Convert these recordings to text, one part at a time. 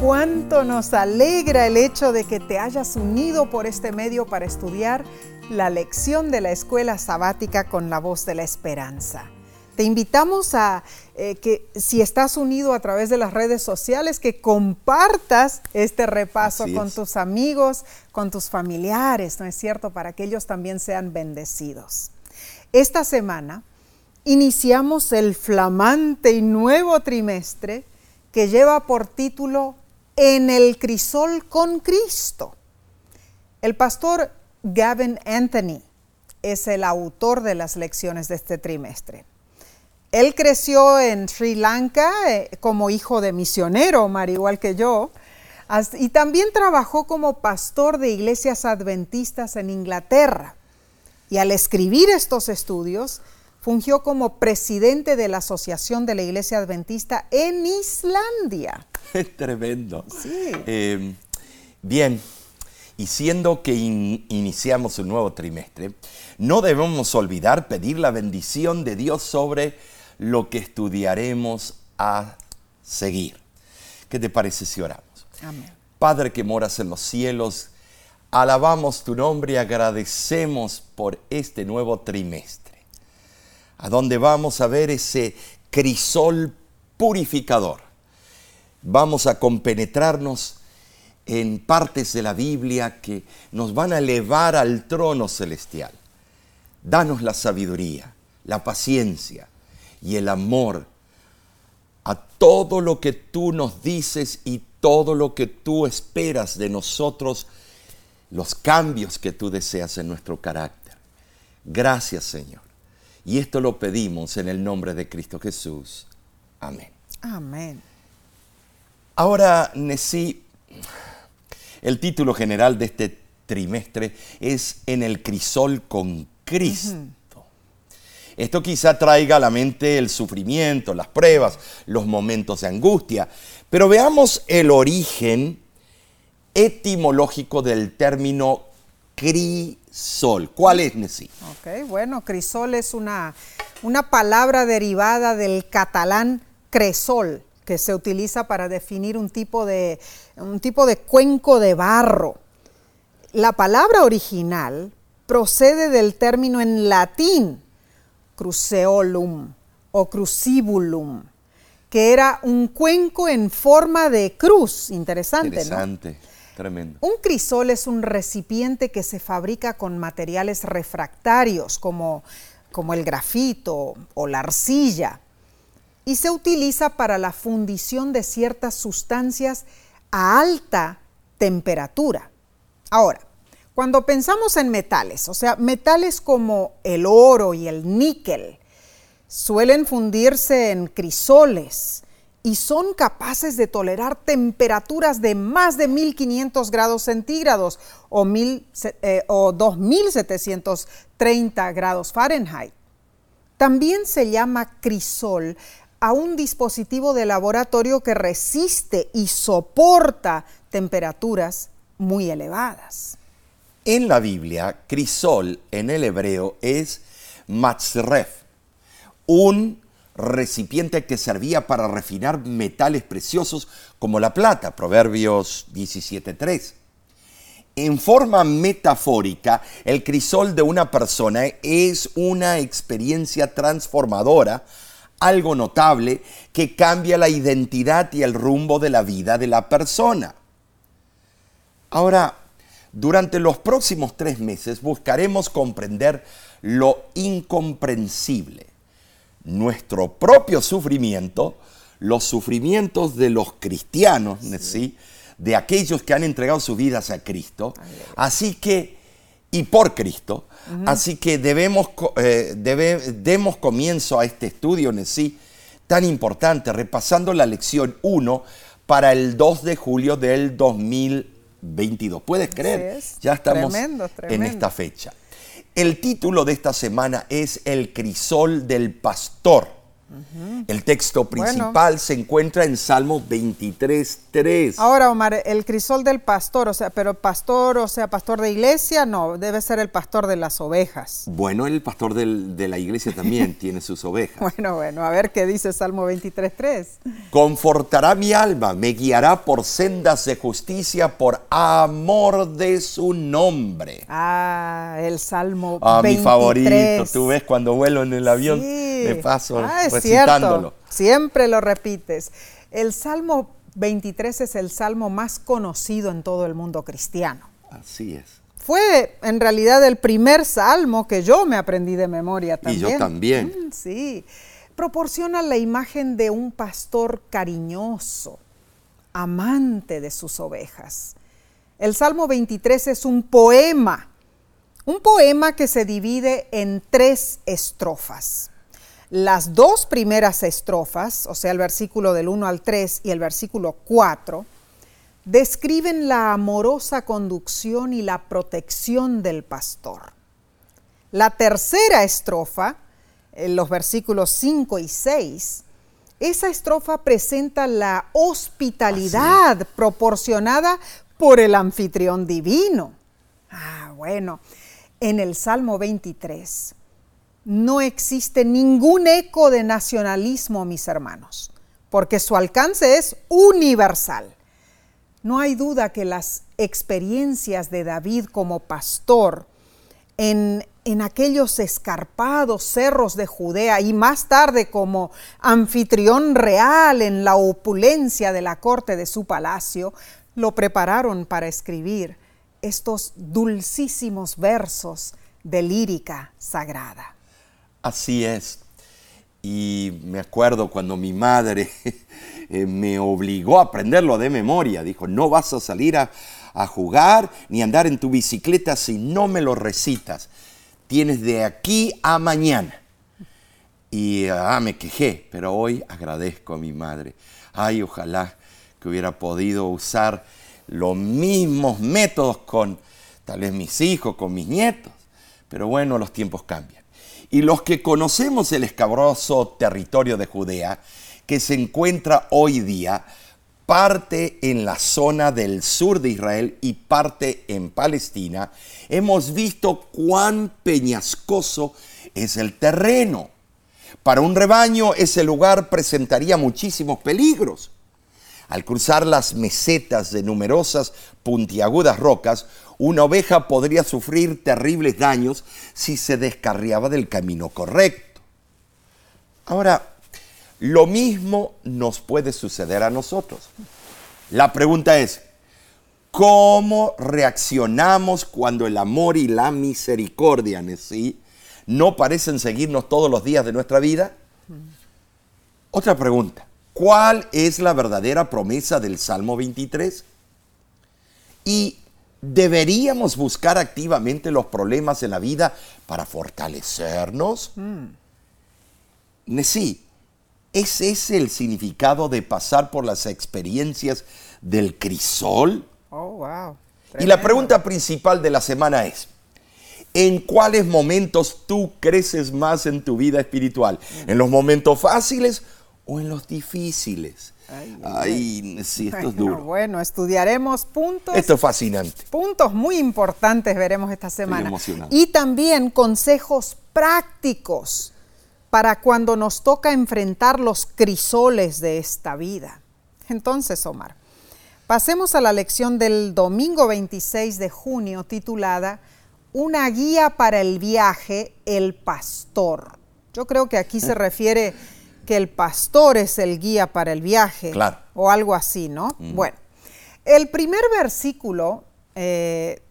cuánto nos alegra el hecho de que te hayas unido por este medio para estudiar la lección de la escuela sabática con la voz de la esperanza. Te invitamos a eh, que si estás unido a través de las redes sociales, que compartas este repaso con tus amigos, con tus familiares, ¿no es cierto? Para que ellos también sean bendecidos. Esta semana iniciamos el flamante y nuevo trimestre que lleva por título En el crisol con Cristo. El pastor Gavin Anthony es el autor de las lecciones de este trimestre. Él creció en Sri Lanka eh, como hijo de misionero, Mar, igual que yo, y también trabajó como pastor de iglesias adventistas en Inglaterra. Y al escribir estos estudios, fungió como presidente de la Asociación de la Iglesia Adventista en Islandia. Es tremendo. Sí. Eh, bien, y siendo que iniciamos un nuevo trimestre, no debemos olvidar pedir la bendición de Dios sobre lo que estudiaremos a seguir. ¿Qué te parece si oramos? Amén. Padre que moras en los cielos, alabamos tu nombre y agradecemos por este nuevo trimestre, a donde vamos a ver ese crisol purificador. Vamos a compenetrarnos en partes de la Biblia que nos van a elevar al trono celestial. Danos la sabiduría, la paciencia y el amor a todo lo que tú nos dices y todo lo que tú esperas de nosotros, los cambios que tú deseas en nuestro carácter. Gracias Señor. Y esto lo pedimos en el nombre de Cristo Jesús. Amén. Amén. Ahora, Nesí, el título general de este trimestre es En el crisol con Cristo. Esto quizá traiga a la mente el sufrimiento, las pruebas, los momentos de angustia, pero veamos el origen etimológico del término crisol. ¿Cuál es, Nessie? Ok, bueno, crisol es una, una palabra derivada del catalán cresol, que se utiliza para definir un tipo de, un tipo de cuenco de barro. La palabra original procede del término en latín cruceolum o crucibulum, que era un cuenco en forma de cruz. Interesante, Interesante. Tremendo. Un crisol es un recipiente que se fabrica con materiales refractarios como, como el grafito o la arcilla y se utiliza para la fundición de ciertas sustancias a alta temperatura. Ahora, cuando pensamos en metales, o sea, metales como el oro y el níquel, suelen fundirse en crisoles y son capaces de tolerar temperaturas de más de 1500 grados centígrados o, eh, o 2730 grados Fahrenheit. También se llama crisol a un dispositivo de laboratorio que resiste y soporta temperaturas muy elevadas. En la Biblia, crisol en el hebreo es matzref, un recipiente que servía para refinar metales preciosos como la plata, Proverbios 17.3. En forma metafórica, el crisol de una persona es una experiencia transformadora algo notable que cambia la identidad y el rumbo de la vida de la persona. Ahora, durante los próximos tres meses buscaremos comprender lo incomprensible, nuestro propio sufrimiento, los sufrimientos de los cristianos, ¿sí? de aquellos que han entregado sus vidas a Cristo. Así que, y por Cristo, Así que debemos, eh, demos comienzo a este estudio en sí tan importante, repasando la lección 1 para el 2 de julio del 2022. ¿Puedes creer? Ya estamos en esta fecha. El título de esta semana es El crisol del pastor. El texto principal se encuentra en Salmo 23.3. Ahora, Omar, el crisol del pastor, o sea, pero pastor, o sea, pastor de iglesia, no, debe ser el pastor de las ovejas. Bueno, el pastor del- de la iglesia también tiene sus ovejas. Bueno, bueno, a ver qué dice Salmo 23.3. Confortará mi alma, me guiará por sendas de justicia por amor de su nombre. Ah, el Salmo Ah, 23. mi favorito. Tú ves cuando vuelo en el avión, Sí. me paso Ah, es recitándolo. cierto. Siempre lo repites. El Salmo 23 es el salmo más conocido en todo el mundo cristiano. Así es. Fue en realidad el primer salmo que yo me aprendí de memoria Y yo también. también. Mm, sí. Proporciona la imagen de un pastor cariñoso, amante de sus ovejas. El Salmo 23 es un poema, un poema que se divide en tres estrofas. Las dos primeras estrofas, o sea, el versículo del 1 al 3 y el versículo 4, describen la amorosa conducción y la protección del pastor. La tercera estrofa, en los versículos 5 y 6, esa estrofa presenta la hospitalidad proporcionada por el anfitrión divino. Ah, bueno, en el Salmo 23 no existe ningún eco de nacionalismo, mis hermanos, porque su alcance es universal. No hay duda que las experiencias de David como pastor en, en, aquellos escarpados cerros de Judea y más tarde como anfitrión real en la opulencia de la corte de su palacio, lo prepararon para escribir estos dulcísimos versos de lírica sagrada. Así es. Y me acuerdo cuando mi madre eh, me obligó a aprenderlo de memoria. Dijo, no vas a salir a, jugar ni andar en tu bicicleta si no me lo recitas. Tienes de aquí a mañana. Y ah, me quejé, pero hoy agradezco a mi madre. Ay, ojalá que hubiera podido usar los mismos métodos con tal vez mis hijos, con mis nietos. Pero bueno, los tiempos cambian. Y los que conocemos el escabroso territorio de Judea, que se encuentra hoy día, parte en la zona del sur de Israel y parte en Palestina, hemos visto cuán peñascoso es el terreno. Para un rebaño ese lugar presentaría muchísimos peligros. Al cruzar las mesetas de numerosas puntiagudas rocas, una oveja podría sufrir terribles daños si se descarriaba del camino correcto. Ahora, lo mismo nos puede suceder a nosotros. La pregunta es, ¿cómo reaccionamos cuando el amor y la misericordia ¿sí? no parecen seguirnos todos los días de nuestra vida? Otra pregunta, ¿cuál es la verdadera promesa del Salmo 23? Y ¿Deberíamos buscar activamente los problemas en la vida para fortalecernos? Mm. Sí, ¿ese es el significado de pasar por las experiencias del crisol? Oh, wow. Y la pregunta principal de la semana es, ¿en cuáles momentos tú creces más en tu vida espiritual? ¿En los momentos fáciles o en los difíciles? Ay, ay, sí, esto es duro. Bueno, estudiaremos puntos. Esto es fascinante. Puntos muy importantes veremos esta semana. Y también consejos prácticos para cuando nos toca enfrentar los crisoles de esta vida. Entonces, Omar, pasemos a la lección del domingo 26 de junio titulada Una guía para el viaje, el pastor. Yo creo que aquí se refiere que el pastor es el guía para el viaje claro. o algo así, ¿no? Mm. Bueno, el primer versículo eh,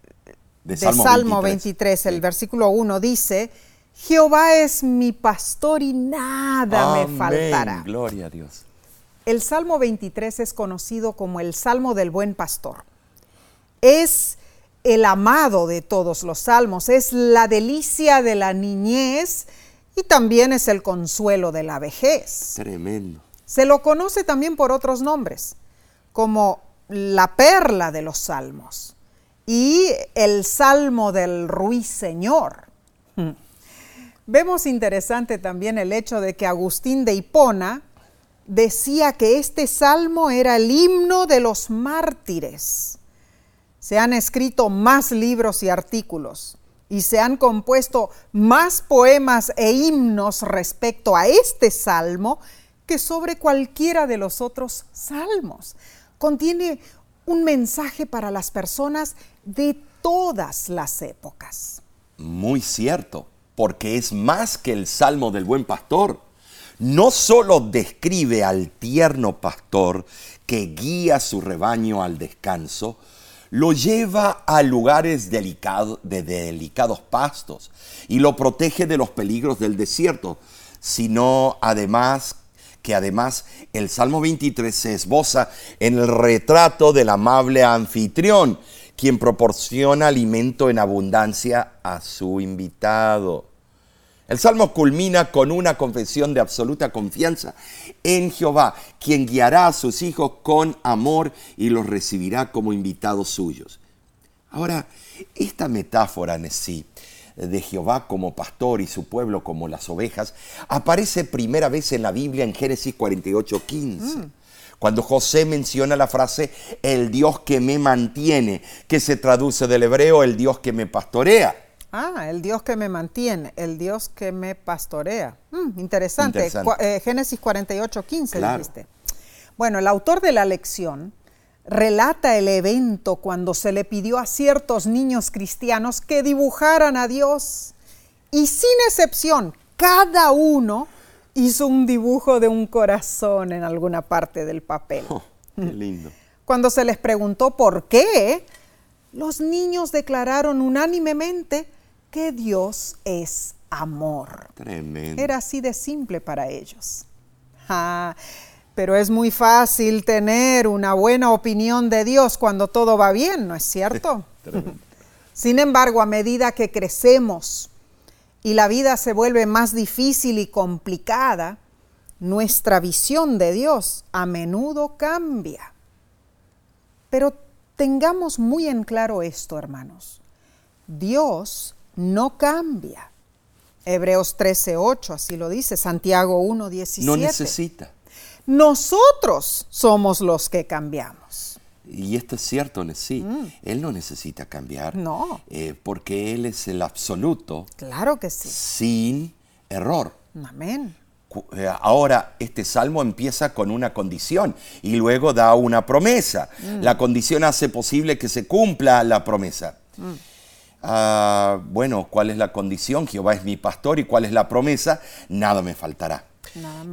de, de, Salmo, Salmo 23, 23 el sí. versículo 1 dice, Jehová es mi pastor y nada Amén. me faltará. Gloria a Dios. El Salmo 23 es conocido como el Salmo del buen pastor. Es el amado de todos los salmos, es la delicia de la niñez, y también es el consuelo de la vejez. Tremendo. Se lo conoce también por otros nombres, como la perla de los salmos y el salmo del ruiseñor. Vemos interesante también el hecho de que Agustín de Hipona decía que este salmo era el himno de los mártires. Se han escrito más libros y artículos y se han compuesto más poemas e himnos respecto a este salmo que sobre cualquiera de los otros salmos. Contiene un mensaje para las personas de todas las épocas. Muy cierto, porque es más que el salmo del buen pastor. No solo describe al tierno pastor que guía su rebaño al descanso, lo lleva a lugares de delicados pastos y lo protege de los peligros del desierto, sino además que además el Salmo 23 se esboza en el retrato del amable anfitrión, quien proporciona alimento en abundancia a su invitado. El salmo culmina con una confesión de absoluta confianza en Jehová, quien guiará a sus hijos con amor y los recibirá como invitados suyos. Ahora, esta metáfora en sí de Jehová como pastor y su pueblo como las ovejas, aparece primera vez en la Biblia en Génesis 48, 15. Mm. Cuando José menciona la frase, el Dios que me mantiene, que se traduce del hebreo, el Dios que me pastorea. Ah, el Dios que me mantiene, el Dios que me pastorea. Mm, interesante. Eh, Génesis 48, 15 dijiste. Bueno, el autor de la lección relata el evento cuando se le pidió a ciertos niños cristianos que dibujaran a Dios. Y sin excepción, cada uno hizo un dibujo de un corazón en alguna parte del papel. Oh, qué lindo. Cuando se les preguntó por qué, los niños declararon unánimemente que Dios es amor. Tremendo. Era así de simple para ellos. Ah, pero es muy fácil tener una buena opinión de Dios cuando todo va bien, ¿no es cierto? Sin embargo, a medida que crecemos y la vida se vuelve más difícil y complicada, nuestra visión de Dios a menudo cambia. Pero tengamos muy en claro esto, hermanos. Dios no cambia. Hebreos 13:8 así lo dice, Santiago 1:17. No necesita. Nosotros somos los que cambiamos. Y esto es cierto, sí. Mm. Él no necesita cambiar. No. Eh, porque Él es el absoluto. Claro que sí. Sin error. Amén. Eh, ahora, este salmo empieza con una condición y luego da una promesa. Mm. La condición hace posible que se cumpla la promesa. Mm. Ah, bueno, ¿cuál es la condición? Jehová es mi pastor y cuál es la promesa? Nada me faltará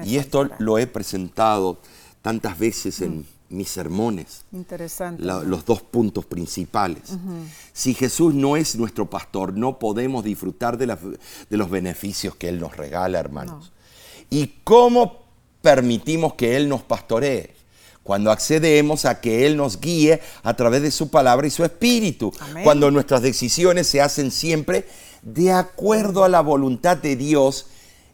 y esto lo he presentado tantas veces en mm. mis sermones. Interesante. los dos puntos principales. Si Jesús no es nuestro pastor, no podemos disfrutar de, los beneficios que Él nos regala, hermanos. ¿Y cómo permitimos que Él nos pastoree? Cuando accedemos a que Él nos guíe a través de su palabra y su espíritu. Cuando nuestras decisiones se hacen siempre de acuerdo a la voluntad de Dios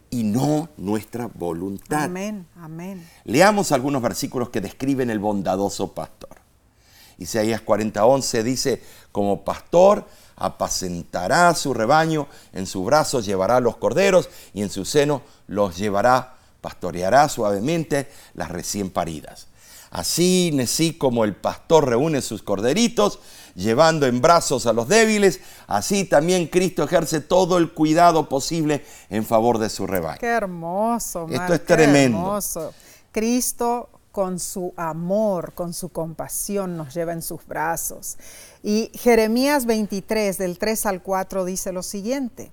y no nuestra voluntad. Amén, amén. Leamos algunos versículos que describen el bondadoso pastor. Isaías 40:11 dice, como pastor apacentará su rebaño, en su brazo llevará los corderos y en su seno los llevará, pastoreará suavemente las recién paridas. Así, así como el pastor reúne sus corderitos, llevando en brazos a los débiles, así también Cristo ejerce todo el cuidado posible en favor de su rebaño. Qué hermoso. Esto es tremendo. Hermoso. Cristo con su amor, con su compasión nos lleva en sus brazos. Y Jeremías 23 del 3 al 4 dice lo siguiente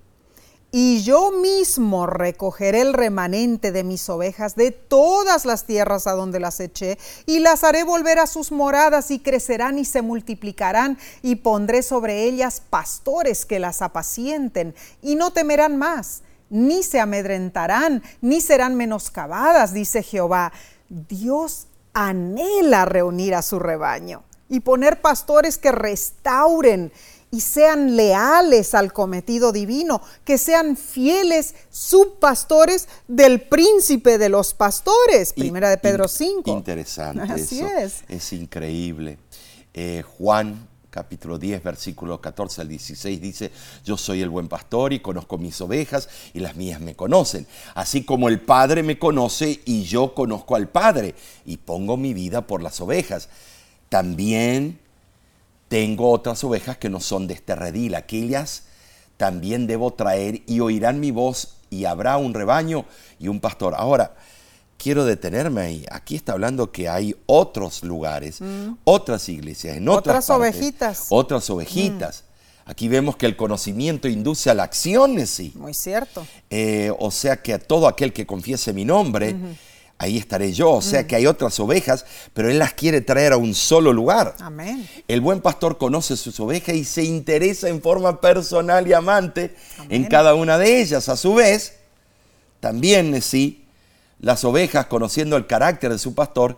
y yo mismo recogeré el remanente de mis ovejas de todas las tierras a donde las eché, y las haré volver a sus moradas, y crecerán y se multiplicarán, y pondré sobre ellas pastores que las apacienten, y no temerán más, ni se amedrentarán, ni serán menoscabadas, dice Jehová. Dios anhela reunir a su rebaño y poner pastores que restauren y sean leales al cometido divino, que sean fieles subpastores del príncipe de los pastores. Primera de Pedro 5. Interesante. Así es. Es increíble. Eh, Juan capítulo 10, versículo 14 al 16 dice, yo soy el buen pastor y conozco mis ovejas y las mías me conocen, así como el Padre me conoce y yo conozco al Padre y pongo mi vida por las ovejas. También tengo otras ovejas que no son de este redil, aquellas también debo traer y oirán mi voz y habrá un rebaño y un pastor. Ahora, quiero detenerme ahí. Aquí está hablando que hay otros lugares, mm. otras iglesias, en otras, ovejitas. Otras ovejitas. Mm. Aquí vemos que el conocimiento induce a la acción, sí. Muy cierto. Eh, o sea que a todo aquel que confiese mi nombre, ahí estaré yo. O sea mm. que hay otras ovejas, pero Él las quiere traer a un solo lugar. Amén. El buen pastor conoce sus ovejas y se interesa en forma personal y amante en cada una de ellas. A su vez, también sí, las ovejas, conociendo el carácter de su pastor,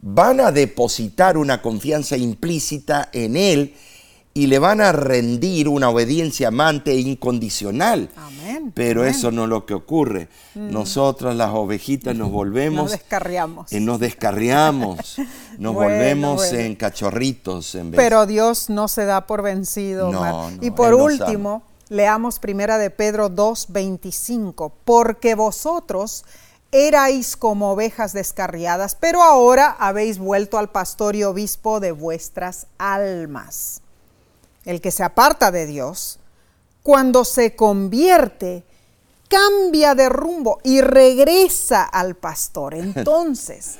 van a depositar una confianza implícita en él y le van a rendir una obediencia amante e incondicional. Amén. Pero eso no es lo que ocurre. Mm. Nosotras las ovejitas nos volvemos... Nos descarriamos. Eh, nos descarriamos. Nos volvemos en cachorritos. En vez. Pero Dios no se da por vencido. No, y por último, leamos primera de Pedro 2.25. Porque vosotros erais como ovejas descarriadas, pero ahora habéis vuelto al pastor y obispo de vuestras almas el que se aparta de Dios, cuando se convierte, cambia de rumbo y regresa al pastor. Entonces,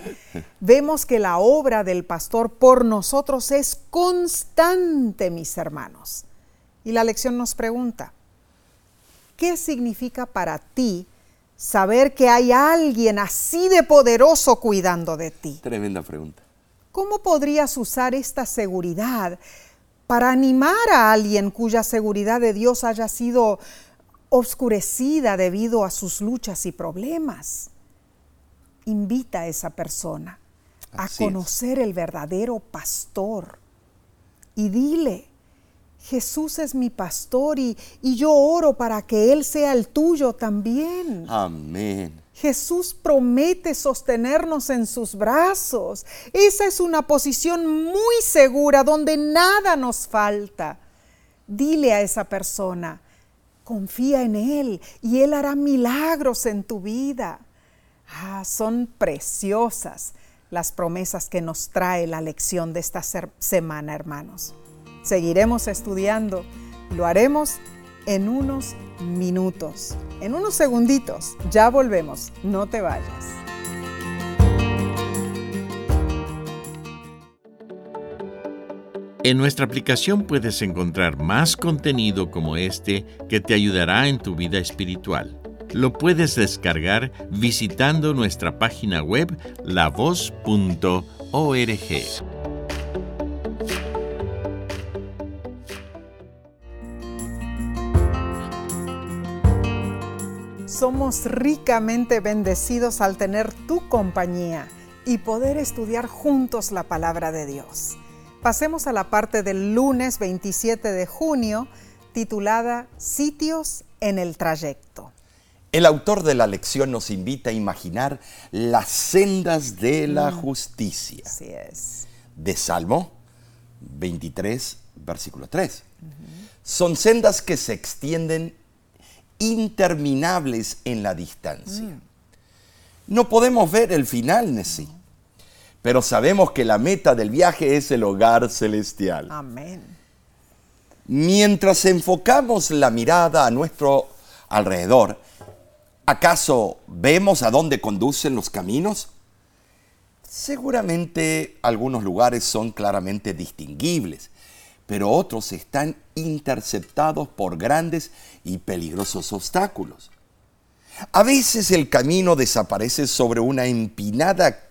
vemos que la obra del pastor por nosotros es constante, mis hermanos. Y la lección nos pregunta, ¿qué significa para ti saber que hay alguien así de poderoso cuidando de ti? Tremenda pregunta. ¿Cómo podrías usar esta seguridad para animar a alguien cuya seguridad de Dios haya sido oscurecida debido a sus luchas y problemas. Invita a esa persona a conocer el verdadero pastor y dile, Jesús es mi pastor y, y yo oro para que Él sea el tuyo también. Amén. Jesús promete sostenernos en sus brazos. Esa es una posición muy segura donde nada nos falta. Dile a esa persona, confía en Él y Él hará milagros en tu vida. Ah, son preciosas las promesas que nos trae la lección de esta semana, hermanos. Seguiremos estudiando, lo haremos en unos minutos, en unos segunditos. Ya volvemos, no te vayas. En nuestra aplicación puedes encontrar más contenido como este que te ayudará en tu vida espiritual. Lo puedes descargar visitando nuestra página web lavoz.org. Somos ricamente bendecidos al tener tu compañía y poder estudiar juntos la palabra de Dios. Pasemos a la parte del lunes 27 de junio titulada Sitios en el trayecto. El autor de la lección nos invita a imaginar las sendas de la mm, justicia. Así es. De Salmo 23, versículo 3. Son sendas que se extienden interminables en la distancia. Mm. No podemos ver el final, Nessie, pero sabemos que la meta del viaje es el hogar celestial. Amén. Mientras enfocamos la mirada a nuestro alrededor, ¿acaso vemos a dónde conducen los caminos? Seguramente algunos lugares son claramente distinguibles, pero otros están interceptados por grandes y peligrosos obstáculos. A veces el camino desaparece sobre una empinada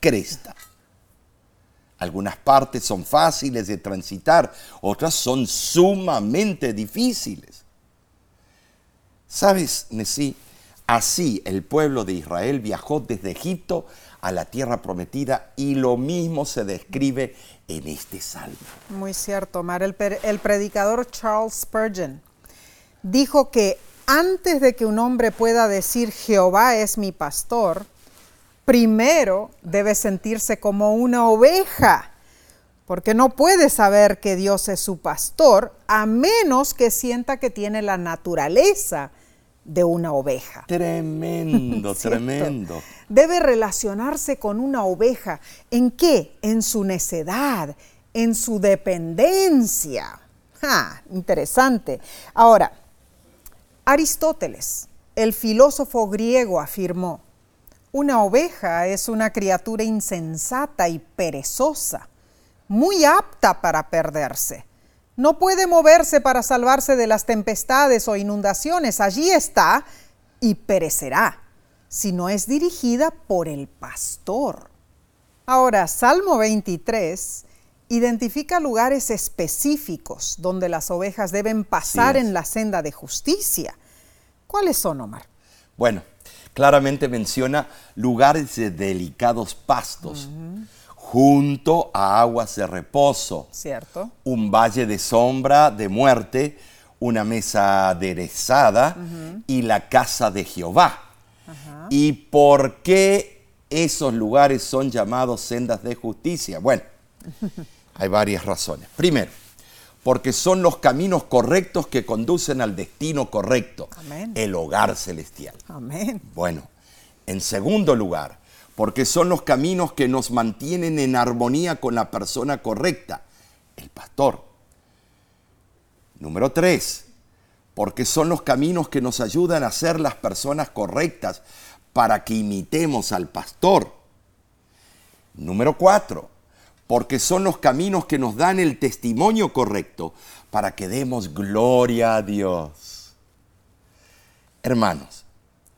cresta. Algunas partes son fáciles de transitar, otras son sumamente difíciles. ¿Sabes, Nesí? Así el pueblo de Israel viajó desde Egipto a la tierra prometida y lo mismo se describe en este salmo. Muy cierto, Mar. El, el, predicador Charles Spurgeon dijo que antes de que un hombre pueda decir Jehová es mi pastor, primero debe sentirse como una oveja porque no puede saber que Dios es su pastor a menos que sienta que tiene la naturaleza de una oveja. Tremendo, tremendo. Debe relacionarse con una oveja. ¿En qué? En su necedad, en su dependencia. Ah, interesante. Ahora, Aristóteles, el filósofo griego, afirmó, una oveja es una criatura insensata y perezosa, muy apta para perderse. No puede moverse para salvarse de las tempestades o inundaciones. Allí está y perecerá si no es dirigida por el pastor. Ahora, Salmo 23 identifica lugares específicos donde las ovejas deben pasar en la senda de justicia. ¿Cuáles son, Omar? Bueno, claramente menciona lugares de delicados pastos, junto a aguas de reposo. Cierto. Un valle de sombra, de muerte, una mesa aderezada y la casa de Jehová. ¿Y por qué esos lugares son llamados sendas de justicia? Bueno, hay varias razones. Primero, porque son los caminos correctos que conducen al destino correcto, el hogar celestial. Amén. Bueno, en segundo lugar, porque son los caminos que nos mantienen en armonía con la persona correcta, el pastor. Número tres, porque son los caminos que nos ayudan a ser las personas correctas para que imitemos al pastor. Número cuatro, porque son los caminos que nos dan el testimonio correcto para que demos gloria a Dios. Hermanos,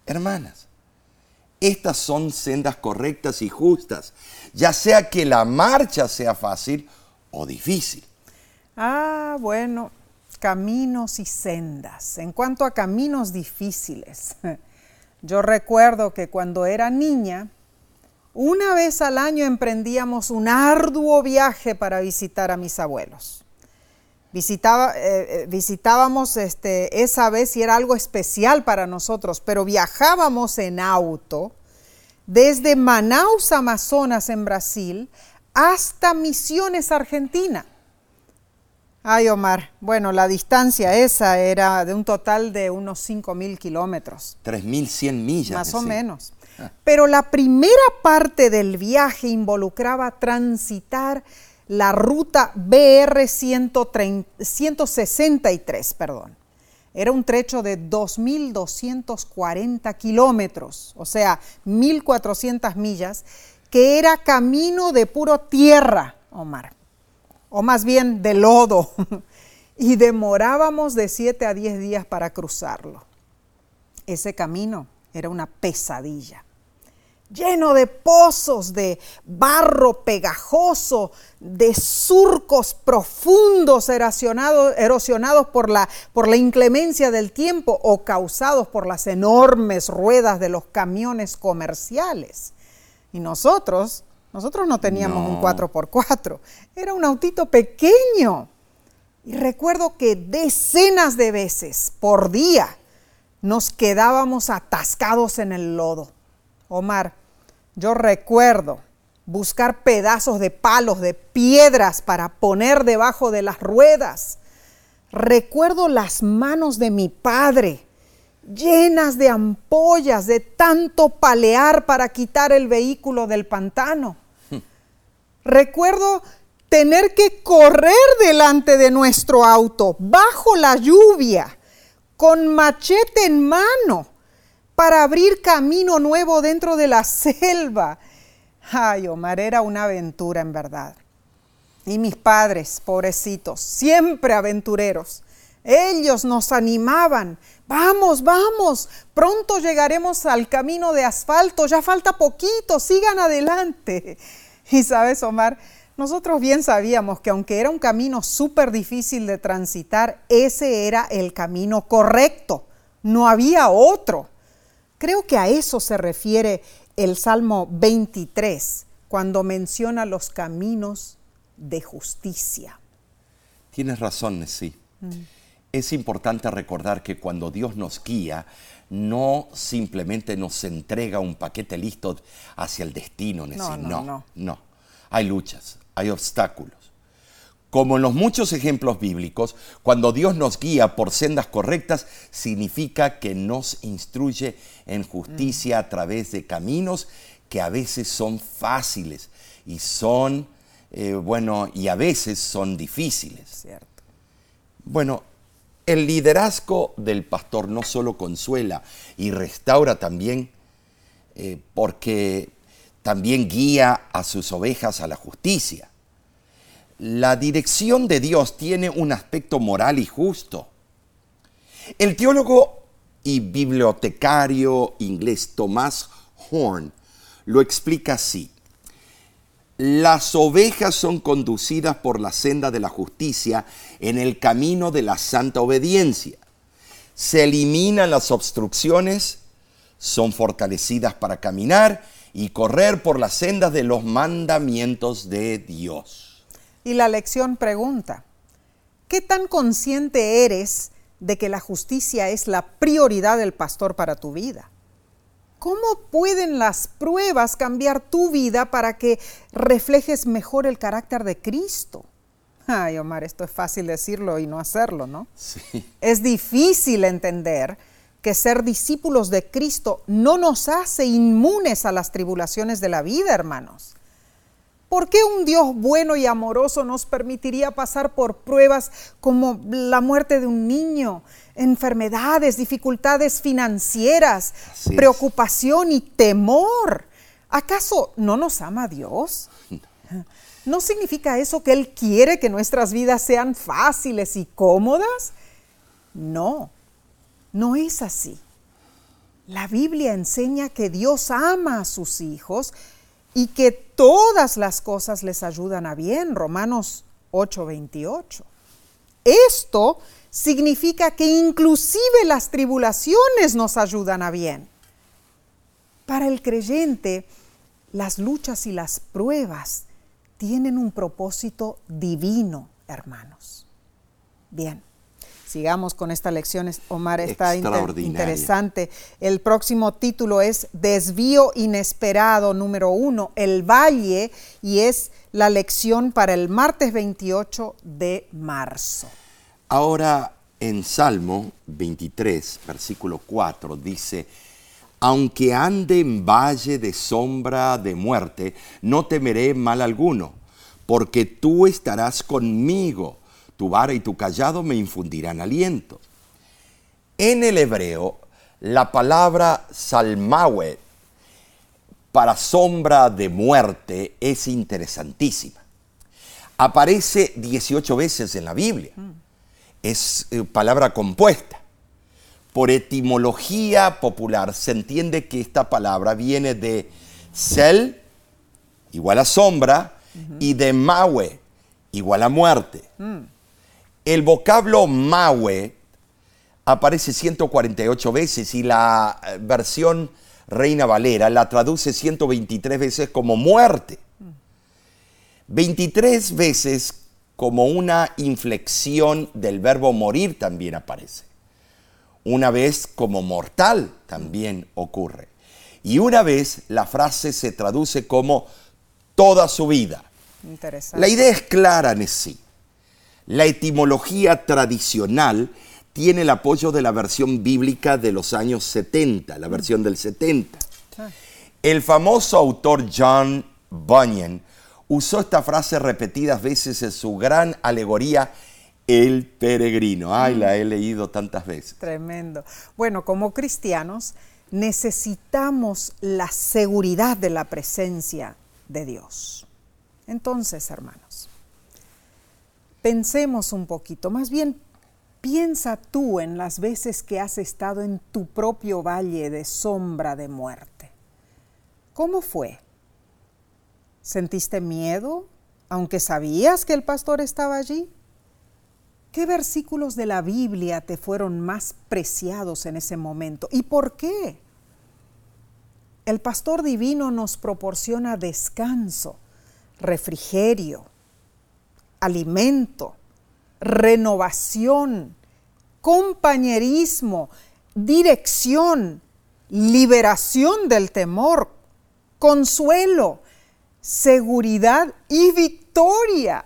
hermanas, estas son sendas correctas y justas, ya sea que la marcha sea fácil o difícil. Ah, bueno, caminos y sendas. En cuanto a caminos difíciles, yo recuerdo que cuando era niña, una vez al año emprendíamos un arduo viaje para visitar a mis abuelos. Visitaba, eh, eh, visitábamos este, esa vez y era algo especial para nosotros, pero viajábamos en auto desde Manaus, Amazonas, en Brasil, hasta Misiones, Argentina. Ay, Omar, bueno, la distancia esa era de un total de unos 5.000 kilómetros. 3.100 millas. Más o menos. Pero la primera parte del viaje involucraba transitar la ruta BR 163, perdón. Era un trecho de 2.240 kilómetros, o sea, 1.400 millas, que era camino de puro tierra, Omar, o más bien de lodo, y demorábamos de 7 a 10 días para cruzarlo. Ese camino era una pesadilla lleno de pozos, de barro pegajoso, de surcos profundos erosionados, erosionados por, la, por la inclemencia del tiempo o causados por las enormes ruedas de los camiones comerciales. Y nosotros, nosotros no teníamos un 4x4, era un autito pequeño. Y recuerdo que decenas de veces por día nos quedábamos atascados en el lodo. Omar, yo recuerdo buscar pedazos de palos, de piedras para poner debajo de las ruedas. Recuerdo las manos de mi padre llenas de ampollas de tanto palear para quitar el vehículo del pantano. Recuerdo tener que correr delante de nuestro auto bajo la lluvia, con machete en mano, para abrir camino nuevo dentro de la selva. Ay, Omar, era una aventura en verdad. Y mis padres, pobrecitos, siempre aventureros, ellos nos animaban. Vamos, vamos, pronto llegaremos al camino de asfalto, ya falta poquito, sigan adelante. Y sabes, Omar, nosotros bien sabíamos que aunque era un camino súper difícil de transitar, ese era el camino correcto, no había otro. Creo que a eso se refiere el Salmo 23 cuando menciona los caminos de justicia. Tienes razón, sí. Mm. Es importante recordar que cuando Dios nos guía, no simplemente nos entrega un paquete listo hacia el destino, no, no, no, no. Hay luchas, hay obstáculos, Como en los muchos ejemplos bíblicos, cuando Dios nos guía por sendas correctas, significa que nos instruye en justicia a través de caminos que a veces son fáciles y son, eh, bueno, y a veces son difíciles. Cierto. Bueno, el liderazgo del pastor no solo consuela y restaura también, eh, porque también guía a sus ovejas a la justicia. La dirección de Dios tiene un aspecto moral y justo. El teólogo y bibliotecario inglés Thomas Horn lo explica así. Las ovejas son conducidas por la senda de la justicia en el camino de la santa obediencia. Se eliminan las obstrucciones, son fortalecidas para caminar y correr por las sendas de los mandamientos de Dios. Y la lección pregunta, ¿qué tan consciente eres de que la justicia es la prioridad del pastor para tu vida? ¿Cómo pueden las pruebas cambiar tu vida para que reflejes mejor el carácter de Cristo? Ay, Omar, esto es fácil decirlo y no hacerlo, ¿no? Sí. Es difícil entender que ser discípulos de Cristo no nos hace inmunes a las tribulaciones de la vida, hermanos. ¿Por qué un Dios bueno y amoroso nos permitiría pasar por pruebas como la muerte de un niño, enfermedades, dificultades financieras, Así es. preocupación y temor? ¿Acaso no nos ama Dios? ¿No significa eso que Él quiere que nuestras vidas sean fáciles y cómodas? No, no es así. La Biblia enseña que Dios ama a sus hijos y que todas las cosas les ayudan a bien. Romanos 8:28. Esto significa que inclusive las tribulaciones nos ayudan a bien. Para el creyente, las luchas y las pruebas tienen un propósito divino, hermanos. Bien, sigamos con esta lección. Omar está inter- interesante. El próximo título es Desvío Inesperado número uno, el Valle, y es la lección para el martes 28 de marzo. Ahora en Salmo 23, versículo 4, dice, aunque ande en valle de sombra de muerte, no temeré mal alguno, porque tú estarás conmigo, tu vara y tu callado me infundirán aliento. En el hebreo, la palabra salmawet para sombra de muerte es interesantísima. Aparece 18 veces en la Biblia. Es eh, palabra compuesta. Por etimología popular se entiende que esta palabra viene de sel, igual a sombra, y de mawe, igual a muerte. El vocablo mawe aparece 148 veces y la eh, versión Reina Valera la traduce 123 veces como muerte. 23 veces como una inflexión del verbo morir también aparece. Una vez como mortal también ocurre. Y una vez la frase se traduce como toda su vida. Interesante. La idea es clara en sí. La etimología tradicional tiene el apoyo de la versión bíblica de los años 70, la versión del 70. El famoso autor John Bunyan usó esta frase repetidas veces en su gran alegoría El peregrino. Ay, la he leído tantas veces. Tremendo. Bueno, como cristianos necesitamos la seguridad de la presencia de Dios. Entonces, hermanos, pensemos un poquito, más bien piensa tú en las veces que has estado en tu propio valle de sombra de muerte. ¿Cómo fue? ¿Sentiste miedo aunque sabías que el pastor estaba allí? ¿Qué versículos de la Biblia te fueron más preciados en ese momento? ¿Y por qué? El pastor divino nos proporciona descanso, refrigerio, alimento, renovación, compañerismo, dirección, liberación del temor, consuelo, seguridad y victoria.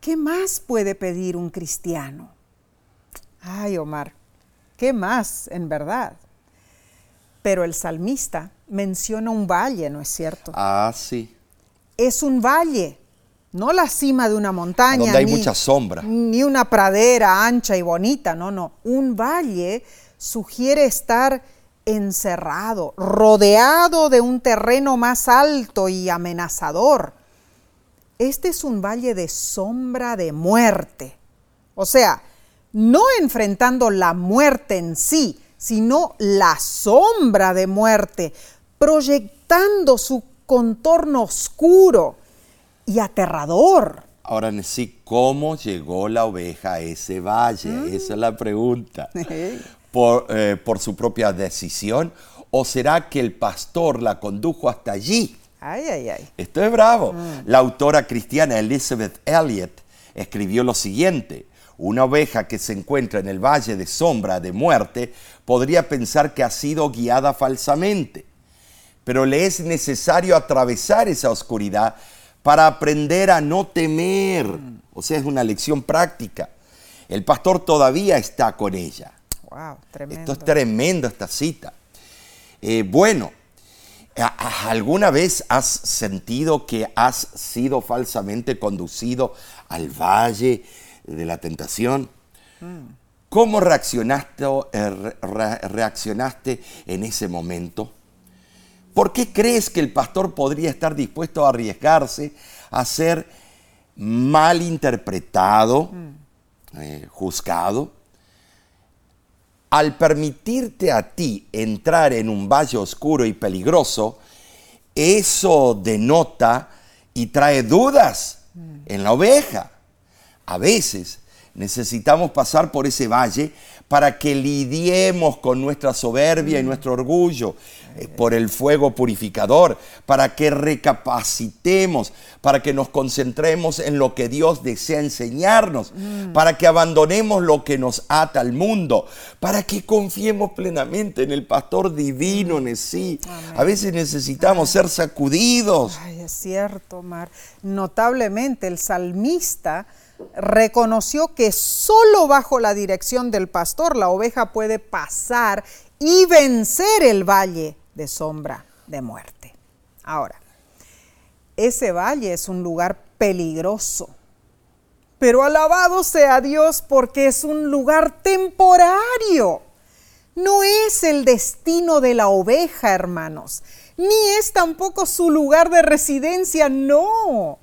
¿Qué más puede pedir un cristiano? Ay, Omar, ¿qué más en verdad? Pero el salmista menciona un valle, ¿no es cierto? Ah, sí. Es un valle, no la cima de una montaña. Donde hay mucha sombra. Ni una pradera ancha y bonita, no, no. Un valle sugiere estar encerrado, rodeado de un terreno más alto y amenazador. Este es un valle de sombra de muerte. O sea, no enfrentando la muerte en sí, sino la sombra de muerte, proyectando su contorno oscuro y aterrador. Ahora, sí, ¿cómo llegó la oveja a ese valle? Mm. Esa es la pregunta. ¿Por, eh, ¿Por su propia decisión? ¿O será que el pastor la condujo hasta allí? Ay, ay, ay. Esto es bravo. Mm. La autora cristiana Elizabeth Elliot escribió lo siguiente. Una oveja que se encuentra en el valle de sombra de muerte podría pensar que ha sido guiada falsamente, pero le es necesario atravesar esa oscuridad para aprender a no temer. O sea, es una lección práctica. El pastor todavía está con ella. Wow, tremendo. Esto es tremendo, esta cita. Eh, bueno, ¿alguna vez has sentido que has sido falsamente conducido al valle de la tentación? ¿Cómo reaccionaste, eh, reaccionaste en ese momento? ¿Por qué crees que el pastor podría estar dispuesto a arriesgarse a ser mal interpretado, eh, juzgado? Al permitirte a ti entrar en un valle oscuro y peligroso, eso denota y trae dudas en la oveja. A veces necesitamos pasar por ese valle para que lidiemos con nuestra soberbia y nuestro orgullo eh, por el fuego purificador, para que recapacitemos, para que nos concentremos en lo que Dios desea enseñarnos, mm. para que abandonemos lo que nos ata al mundo, para que confiemos plenamente en el pastor divino, en sí. A veces necesitamos ser sacudidos. Ay, es cierto, Mar. Notablemente el salmista reconoció que solo bajo la dirección del pastor la oveja puede pasar y vencer el valle de sombra de muerte. Ahora, ese valle es un lugar peligroso, pero alabado sea Dios porque es un lugar temporario. No es el destino de la oveja, hermanos, ni es tampoco su lugar de residencia, no.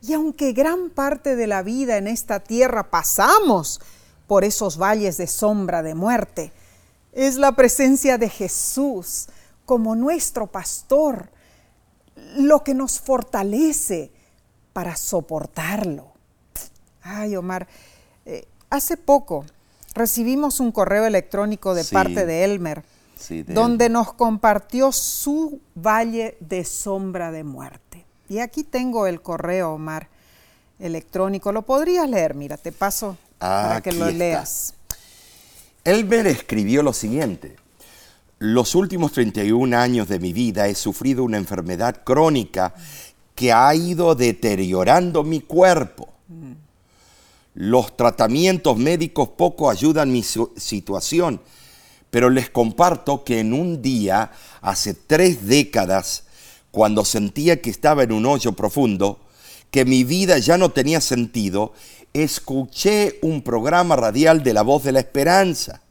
Y aunque gran parte de la vida en esta tierra pasamos por esos valles de sombra de muerte, es la presencia de Jesús como nuestro pastor lo que nos fortalece para soportarlo. Ay, Omar, eh, hace poco recibimos un correo electrónico de parte de Elmer, donde nos compartió su valle de sombra de muerte. Y aquí tengo el correo, Omar, electrónico. ¿Lo podrías leer? Mira, te paso para que lo leas. Elmer escribió lo siguiente. Los últimos 31 años de mi vida he sufrido una enfermedad crónica que ha ido deteriorando mi cuerpo. Los tratamientos médicos poco ayudan mi situación, pero les comparto que en un día, hace tres décadas, cuando sentía que estaba en un hoyo profundo, que mi vida ya no tenía sentido, escuché un programa radial de la voz de la esperanza.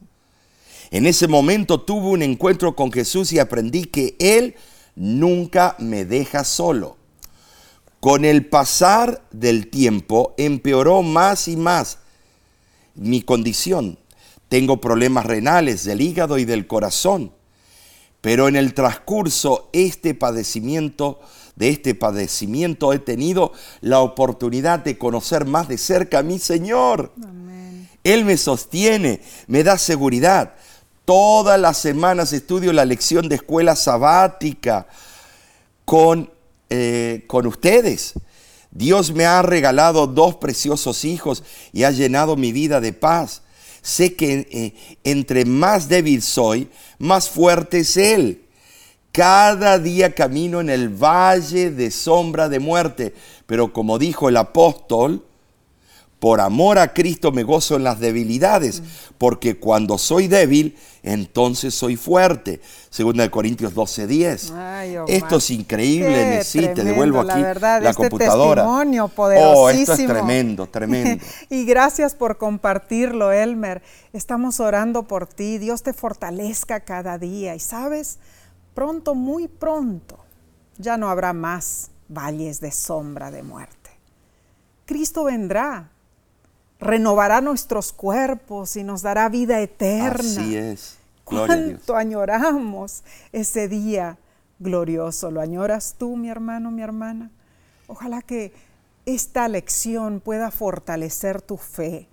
En ese momento tuve un encuentro con Jesús y aprendí que Él nunca me deja solo. Con el pasar del tiempo empeoró más y más mi condición. Tengo problemas renales del hígado y del corazón. Pero en el transcurso este padecimiento, de este padecimiento he tenido la oportunidad de conocer más de cerca a mi Señor. Él me sostiene, me da seguridad. Todas las semanas estudio la lección de escuela sabática con, eh, con ustedes. Dios me ha regalado dos preciosos hijos y ha llenado mi vida de paz. Sé que eh, entre más débil soy, más fuerte es Él. Cada día camino en el valle de sombra de muerte, pero como dijo el apóstol, por amor a Cristo me gozo en las debilidades, porque cuando soy débil, entonces soy fuerte. Segunda de Corintios 12:10. Ay, Omar. Esto es increíble, Nesí, te devuelvo la aquí verdad, la este computadora. testimonio Oh, esto es tremendo, tremendo. y gracias por compartirlo, Elmer. Estamos orando por ti. Dios te fortalezca cada día. Y sabes, pronto, muy pronto, ya no habrá más valles de sombra de muerte. Cristo vendrá, renovará nuestros cuerpos y nos dará vida eterna. Así es. Gloria a Dios. ¿Cuánto añoramos ese día glorioso? ¿Lo añoras tú, mi hermano, mi hermana? Ojalá que esta lección pueda fortalecer tu fe,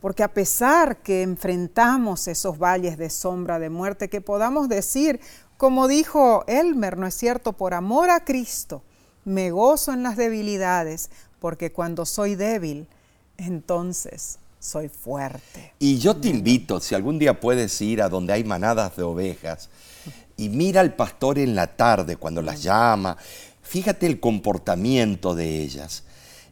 porque a pesar que enfrentamos esos valles de sombra de muerte, que podamos decir, como dijo Elmer, ¿no es cierto? Por amor a Cristo, me gozo en las debilidades, porque cuando soy débil, entonces soy fuerte. Y yo te invito, si algún día puedes ir a donde hay manadas de ovejas y mira al pastor en la tarde cuando las llama, fíjate el comportamiento de ellas,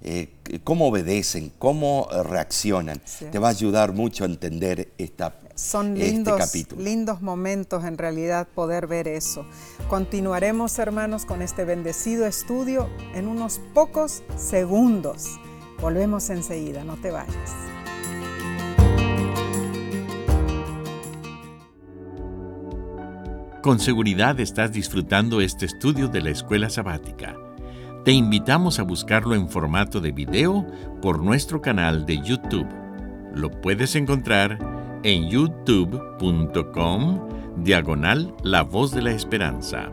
eh, cómo obedecen, cómo eh, reaccionan. Sí. Te va a ayudar mucho a entender esta, Son este capítulo. lindos momentos en realidad poder ver eso. Continuaremos, hermanos, con este bendecido estudio en unos pocos segundos. Volvemos enseguida, no te vayas. Con seguridad estás disfrutando este estudio de la escuela sabática. Te invitamos a buscarlo en formato de video por nuestro canal de YouTube. Lo puedes encontrar en youtube.com diagonal La Voz de la Esperanza.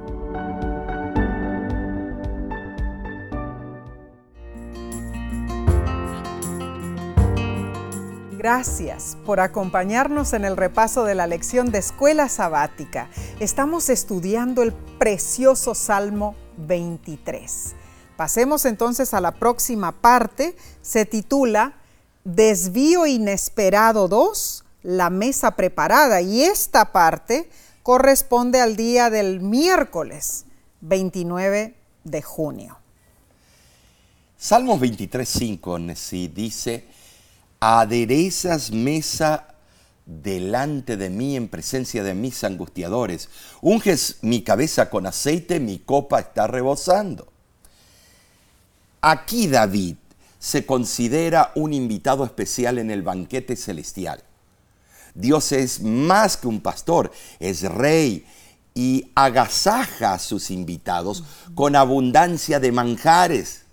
Gracias por acompañarnos en el repaso de la lección de escuela sabática. Estamos estudiando el precioso Salmo 23. Pasemos entonces a la próxima parte. Se titula Desvío inesperado 2, la mesa preparada. Y esta parte corresponde al día del miércoles 29 de junio. Salmos 23.5 sí, dice, aderezas mesa delante de mí en presencia de mis angustiadores, unges mi cabeza con aceite, mi copa está rebosando. Aquí David se considera un invitado especial en el banquete celestial. Dios es más que un pastor, es rey y agasaja a sus invitados con abundancia de manjares.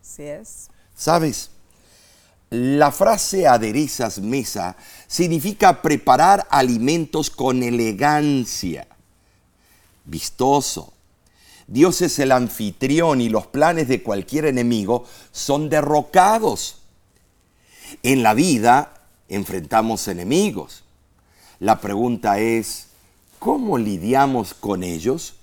Así es. ¿Sabes? La frase aderezas mesa significa preparar alimentos con elegancia, vistoso. Dios es el anfitrión y los planes de cualquier enemigo son derrocados. En la vida enfrentamos enemigos. La pregunta es, ¿cómo lidiamos con ellos?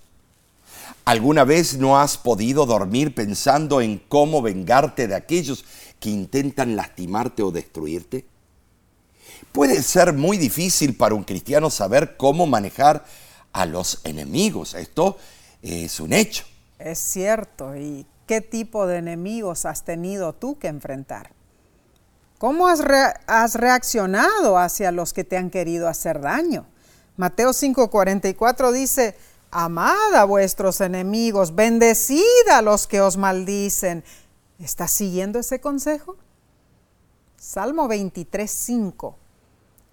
¿Alguna vez no has podido dormir pensando en cómo vengarte de aquellos que intentan lastimarte o destruirte? Puede ser muy difícil para un cristiano saber cómo manejar a los enemigos. Esto es un hecho. Es cierto. ¿Y qué tipo de enemigos has tenido tú que enfrentar? ¿Cómo has, re has reaccionado hacia los que te han querido hacer daño? Mateo 5:44 dice, amad a vuestros enemigos, bendecid a los que os maldicen. ¿Estás siguiendo ese consejo? Salmo 23:5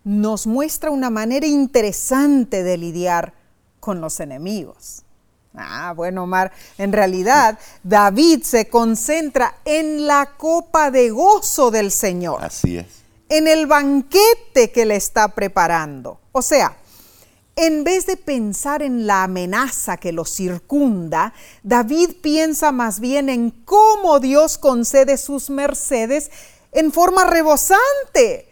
nos muestra una manera interesante de lidiar con los enemigos. Ah, bueno, Omar, en realidad David se concentra en la copa de gozo del Señor, Así es. en el banquete que le está preparando. O sea, en vez de pensar en la amenaza que lo circunda, David piensa más bien en cómo Dios concede sus mercedes en forma rebosante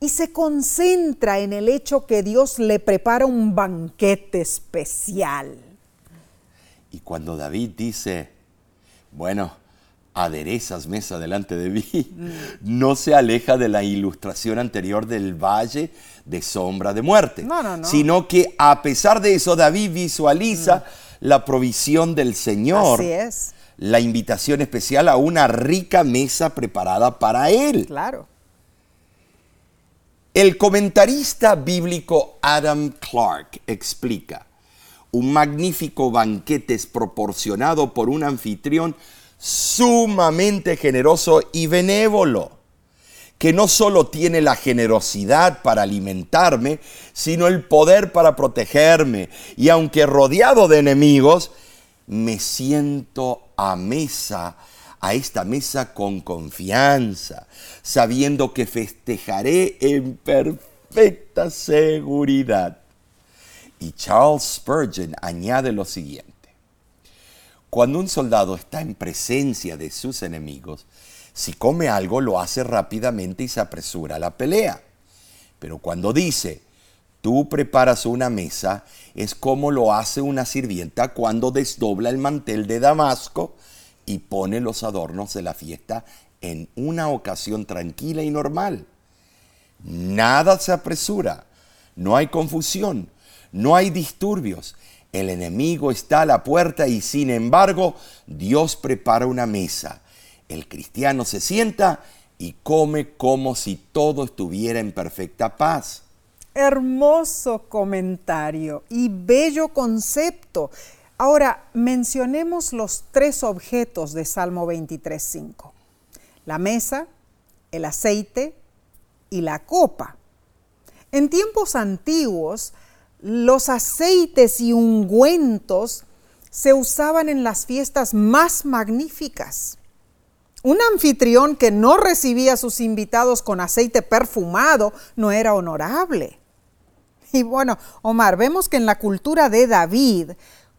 y se concentra en el hecho que Dios le prepara un banquete especial. Y cuando David dice, bueno, aderezas mesa delante de mí, no se aleja de la ilustración anterior del valle de sombra de muerte, No, no, no. sino que a pesar de eso David visualiza la provisión del Señor, Así es. la invitación especial a una rica mesa preparada para él. Claro. El comentarista bíblico Adam Clark explica, un magnífico banquete es proporcionado por un anfitrión sumamente generoso y benévolo, que no solo tiene la generosidad para alimentarme, sino el poder para protegerme. Y aunque rodeado de enemigos, me siento a mesa a esta mesa con confianza, sabiendo que festejaré en perfecta seguridad. Y Charles Spurgeon añade lo siguiente. Cuando un soldado está en presencia de sus enemigos, si come algo lo hace rápidamente y se apresura a la pelea. Pero cuando dice, tú preparas una mesa, es como lo hace una sirvienta cuando desdobla el mantel de Damasco y pone los adornos de la fiesta en una ocasión tranquila y normal. Nada se apresura, no hay confusión, no hay disturbios. El enemigo está a la puerta y sin embargo Dios prepara una mesa. El cristiano se sienta y come como si todo estuviera en perfecta paz. Hermoso comentario y bello concepto. Ahora, mencionemos los tres objetos de Salmo 23.5. La mesa, el aceite y la copa. En tiempos antiguos, los aceites y ungüentos se usaban en las fiestas más magníficas. Un anfitrión que no recibía a sus invitados con aceite perfumado no era honorable. Y bueno, Omar, vemos que en la cultura de David,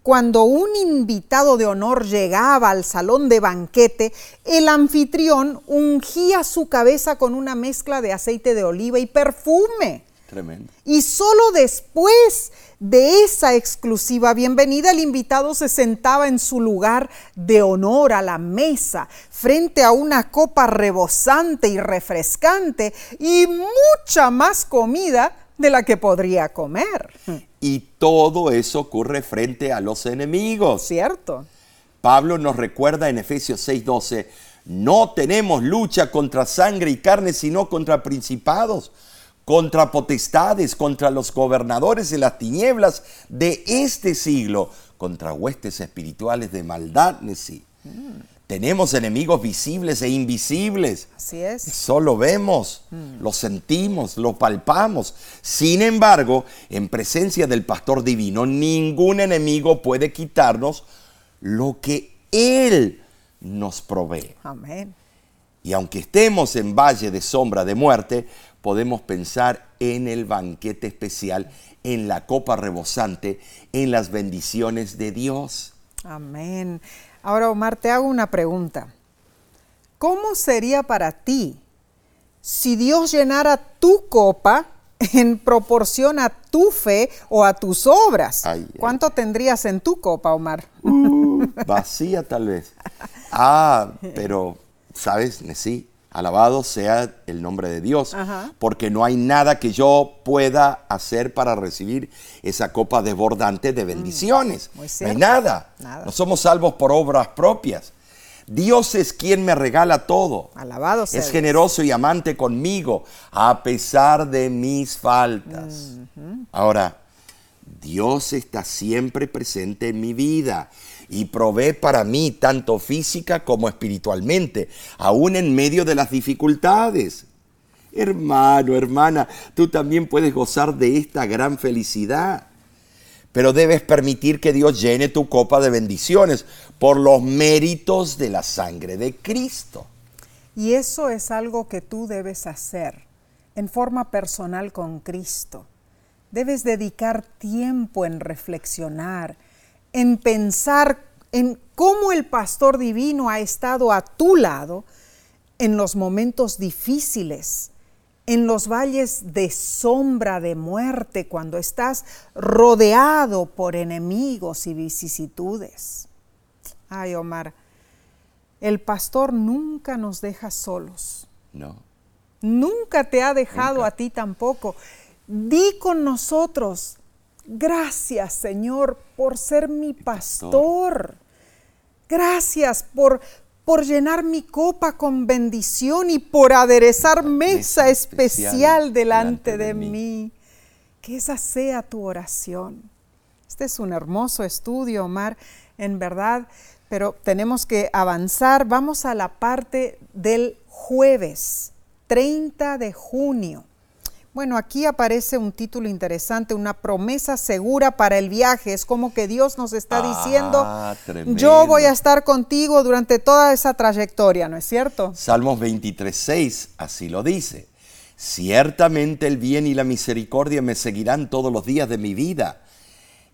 cuando un invitado de honor llegaba al salón de banquete, el anfitrión ungía su cabeza con una mezcla de aceite de oliva y perfume. Tremendo. Y solo después de esa exclusiva bienvenida, el invitado se sentaba en su lugar de honor a la mesa, frente a una copa rebosante y refrescante y mucha más comida de la que podría comer. Y todo eso ocurre frente a los enemigos. ¿Cierto? Pablo nos recuerda en Efesios 6:12, no tenemos lucha contra sangre y carne, sino contra principados, contra potestades, contra los gobernadores de las tinieblas de este siglo, contra huestes espirituales de maldad. Sí. Tenemos enemigos visibles e invisibles. Así es. Eso lo vemos, lo sentimos, lo palpamos. Sin embargo, en presencia del pastor divino, ningún enemigo puede quitarnos lo que Él nos provee. Amén. Y aunque estemos en valle de sombra de muerte, podemos pensar en el banquete especial, en la copa rebosante, en las bendiciones de Dios. Amén. Ahora, Omar, te hago una pregunta. ¿Cómo sería para ti si Dios llenara tu copa en proporción a tu fe o a tus obras? Ay, ay. ¿Cuánto tendrías en tu copa, Omar? Uh, vacía tal vez. Ah, pero, ¿sabes? Sí, alabado sea el nombre de Dios, Ajá. porque no hay nada que yo pueda hacer para recibir esa copa desbordante de bendiciones. Mm, muy no hay nada. Nada. No somos salvos por obras propias. Dios es quien me regala todo. Alabado sea Es generoso y amante conmigo, a pesar de mis faltas. Ahora, Dios está siempre presente en mi vida y provee para mí tanto física como espiritualmente, aún en medio de las dificultades. Hermano, hermana, tú también puedes gozar de esta gran felicidad. Pero debes permitir que Dios llene tu copa de bendiciones por los méritos de la sangre de Cristo. Y eso es algo que tú debes hacer en forma personal con Cristo. Debes dedicar tiempo en reflexionar, en pensar en cómo el pastor divino ha estado a tu lado en los momentos difíciles, en los valles de sombra de muerte, cuando estás rodeado por enemigos y vicisitudes. Ay, Omar, el pastor nunca nos deja solos. No. Nunca te ha dejado Nunca. a ti tampoco. Di con nosotros, gracias Señor por ser mi pastor. Gracias por, por llenar mi copa con bendición y por aderezar mesa especial delante de mí. Que esa sea tu oración. Este es un hermoso estudio, Omar, en verdad, pero tenemos que avanzar. Vamos a la parte del jueves, 30 de junio. Bueno, aquí aparece un título interesante, una promesa segura para el viaje. Es como que Dios nos está diciendo, Ah, yo voy a estar contigo durante toda esa trayectoria, ¿no es cierto? Salmos 23.6 así lo dice. Ciertamente el bien y la misericordia me seguirán todos los días de mi vida.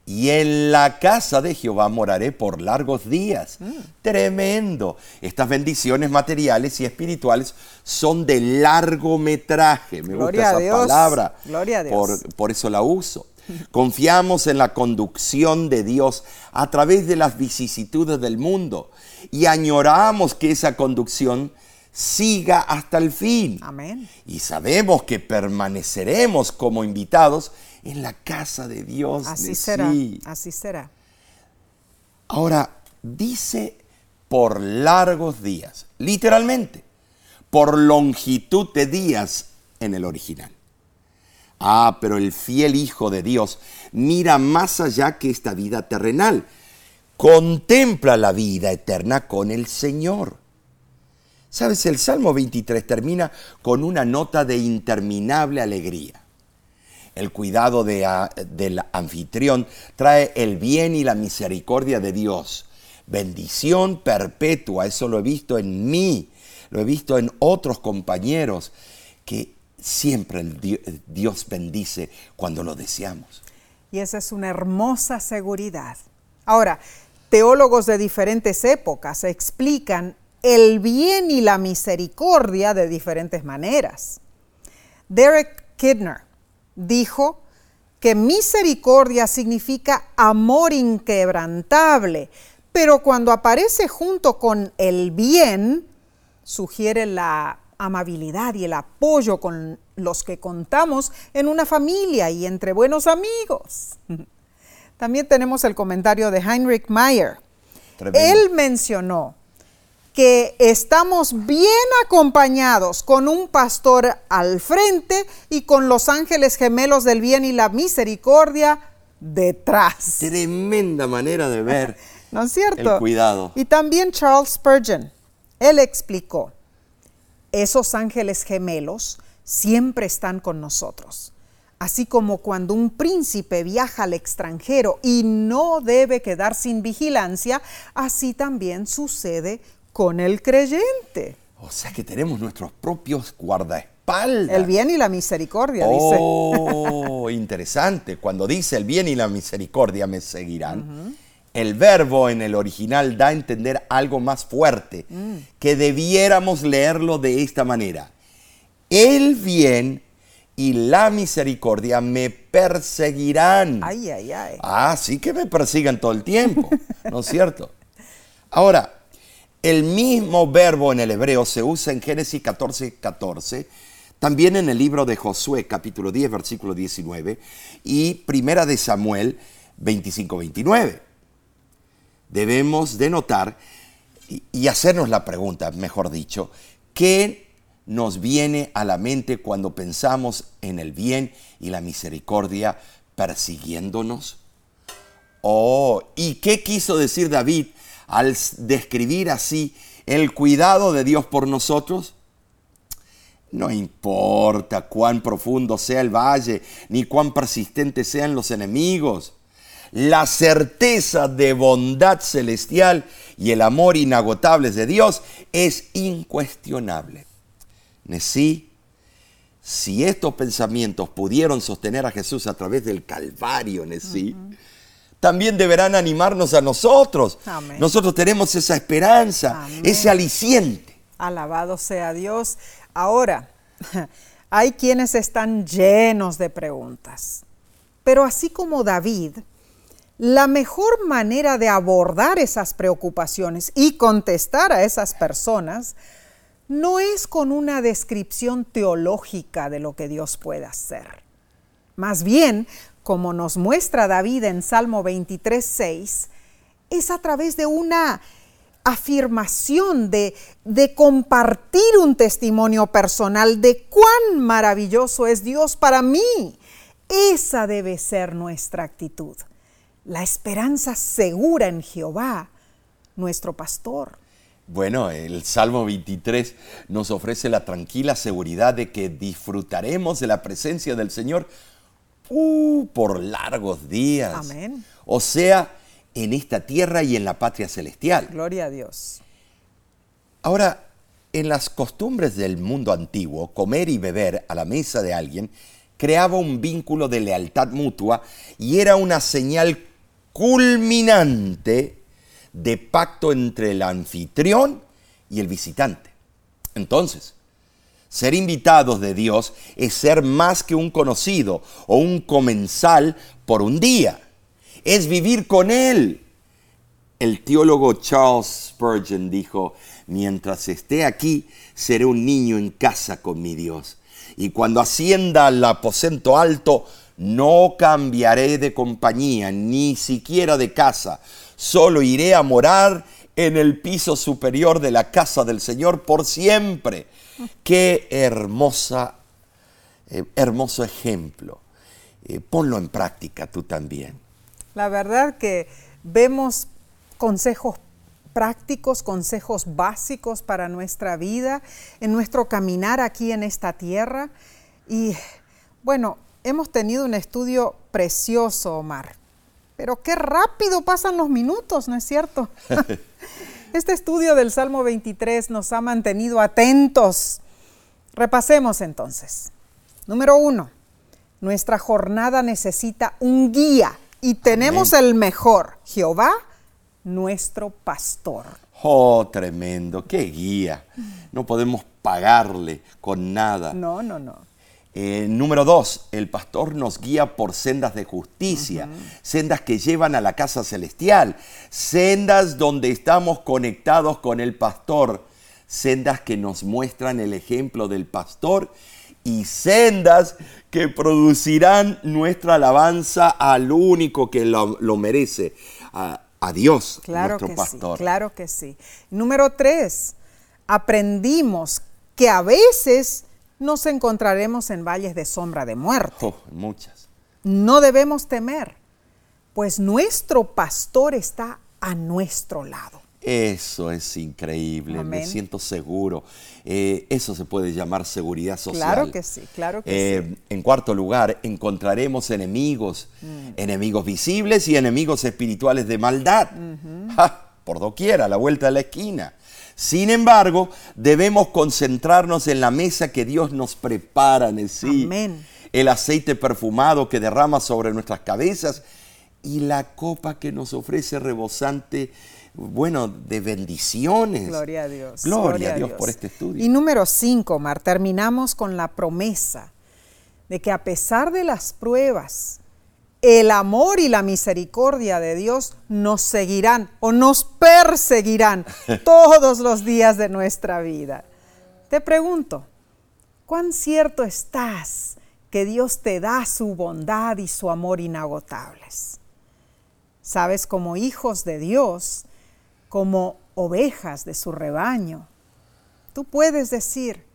Y en la casa de Jehová moraré por largos días. Tremendo. Estas bendiciones materiales y espirituales son de largometraje. Me Gloria gusta a esa Dios. palabra. Gloria a Dios. Por, por eso la uso. Confiamos en la conducción de Dios a través de las vicisitudes del mundo y añoramos que esa conducción siga hasta el fin. Amén. Y sabemos que permaneceremos como invitados en la casa de Dios. Así de será, sí. así será. Ahora, dice por largos días, literalmente, por longitud de días en el original. Ah, pero el fiel Hijo de Dios mira más allá que esta vida terrenal. Contempla la vida eterna con el Señor. Sabes, el Salmo 23 termina con una nota de interminable alegría. El cuidado del anfitrión trae el bien y la misericordia de Dios. Bendición perpetua, eso lo he visto en mí, lo he visto en otros compañeros, que siempre Dios bendice cuando lo deseamos. Y esa es una hermosa seguridad. Ahora, teólogos de diferentes épocas explican el bien y la misericordia de diferentes maneras. Derek Kidner dijo que misericordia significa amor inquebrantable, pero cuando aparece junto con el bien, sugiere la amabilidad y el apoyo con los que contamos en una familia y entre buenos amigos. También tenemos el comentario de Heinrich Mayer. Tremendo. Él mencionó que estamos bien acompañados con un pastor al frente y con los ángeles gemelos del bien y la misericordia detrás. Tremenda manera de ver. ¿No es cierto? El cuidado. Y también Charles Spurgeon, él explicó, esos ángeles gemelos siempre están con nosotros. Así como cuando un príncipe viaja al extranjero y no debe quedar sin vigilancia, así también sucede con el creyente. O sea que tenemos nuestros propios guardaespaldas. El bien y la misericordia, dice. Oh, interesante. Cuando dice el bien y la misericordia me seguirán, el verbo en el original da a entender algo más fuerte, Mm. que debiéramos leerlo de esta manera. El bien y la misericordia me perseguirán. Ay, ay, ay. Ah, sí que me persigan todo el tiempo, ¿no es cierto? Ahora, el mismo verbo en el hebreo se usa en Génesis 14, 14, también en el libro de Josué, capítulo 10, versículo 19, y primera de Samuel 25, 29. Debemos de notar y- y hacernos la pregunta, mejor dicho, ¿qué nos viene a la mente cuando pensamos en el bien y la misericordia persiguiéndonos? Oh, ¿y qué quiso decir David al describir así el cuidado de Dios por nosotros? No importa cuán profundo sea el valle, ni cuán persistentes sean los enemigos. La certeza de bondad celestial y el amor inagotables de Dios es incuestionable. Nesí, si estos pensamientos pudieron sostener a Jesús a través del Calvario, Nesí, también deberán animarnos a nosotros. Amén. Nosotros tenemos esa esperanza, Amén. ese aliciente. Alabado sea Dios. Ahora, hay quienes están llenos de preguntas. Pero así como David, la mejor manera de abordar esas preocupaciones y contestar a esas personas no es con una descripción teológica de lo que Dios puede hacer. Más bien, como nos muestra David en Salmo 23, 6, es a través de una afirmación de, de compartir un testimonio personal de cuán maravilloso es Dios para mí. Esa debe ser nuestra actitud. La esperanza segura en Jehová, nuestro pastor. Bueno, el Salmo 23 nos ofrece la tranquila seguridad de que disfrutaremos de la presencia del Señor uh, por largos días. Amén. O sea, en esta tierra y en la patria celestial. Gloria a Dios. Ahora, en las costumbres del mundo antiguo, comer y beber a la mesa de alguien creaba un vínculo de lealtad mutua y era una señal culminante de pacto entre el anfitrión y el visitante. Entonces, ser invitados de Dios es ser más que un conocido o un comensal por un día. Es vivir con Él. El teólogo Charles Spurgeon dijo, mientras esté aquí, seré un niño en casa con mi Dios. Y cuando ascienda al aposento alto, no cambiaré de compañía, ni siquiera de casa solo iré a morar en el piso superior de la casa del Señor por siempre. Qué hermosa, eh, hermoso ejemplo. Eh, ponlo en práctica tú también. La verdad que vemos consejos prácticos, consejos básicos para nuestra vida, en nuestro caminar aquí en esta tierra. Y bueno, hemos tenido un estudio precioso, Omar. Pero qué rápido pasan los minutos, ¿no es cierto? este estudio del Salmo 23 nos ha mantenido atentos. Repasemos entonces. Número uno, nuestra jornada necesita un guía y tenemos el mejor, Jehová, nuestro pastor. Oh, tremendo, qué guía. No podemos pagarle con nada. No, no, no. Eh, número dos, el pastor nos guía por sendas de justicia, sendas que llevan a la casa celestial, sendas donde estamos conectados con el pastor, sendas que nos muestran el ejemplo del pastor y sendas que producirán nuestra alabanza al único que lo, merece, a, Dios, claro nuestro que pastor. Sí, claro que sí. Número tres, aprendimos que a veces nos encontraremos en valles de sombra de muerte. Oh, muchas. No debemos temer, pues nuestro pastor está a nuestro lado. Eso es increíble, me siento seguro. Eh, eso se puede llamar seguridad social. Claro que sí, claro que eh, sí. En cuarto lugar, encontraremos enemigos, mm. enemigos visibles y enemigos espirituales de maldad. por doquier, a la vuelta de la esquina. Sin embargo, debemos concentrarnos en la mesa que Dios nos prepara en sí. Amén. El aceite perfumado que derrama sobre nuestras cabezas y la copa que nos ofrece rebosante, bueno, de bendiciones. Gloria a Dios. Gloria, a Dios, por este estudio. Y número cinco, Mar, terminamos con la promesa de que a pesar de las pruebas, el amor y la misericordia de Dios nos seguirán o nos perseguirán todos los días de nuestra vida. Te pregunto, ¿cuán cierto estás que Dios te da su bondad y su amor inagotables? Sabes, como hijos de Dios, como ovejas de su rebaño, tú puedes decir,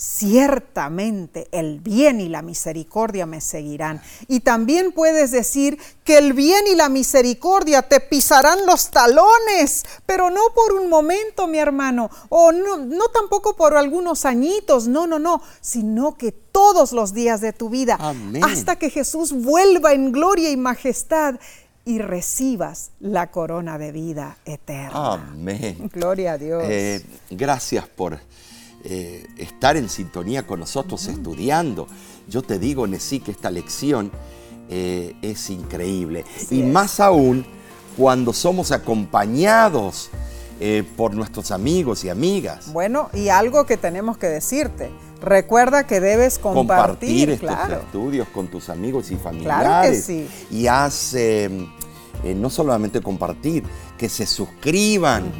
ciertamente el bien y la misericordia me seguirán. Y también puedes decir que el bien y la misericordia te pisarán los talones, pero no por un momento, mi hermano, o no, no tampoco por algunos añitos, no, no, no, sino que todos los días de tu vida, hasta que Jesús vuelva en gloria y majestad y recibas la corona de vida eterna. Amén. Gloria a Dios. Eh, gracias por eh, estar en sintonía con nosotros estudiando. Yo te digo, Nesí, que esta lección eh, es increíble. y más aún cuando somos acompañados eh, por nuestros amigos y amigas. Bueno, y algo que tenemos que decirte. Recuerda que debes compartir, estos estudios con tus amigos y familiares. Claro que sí. Y haz eh, no solamente compartir, que se suscriban.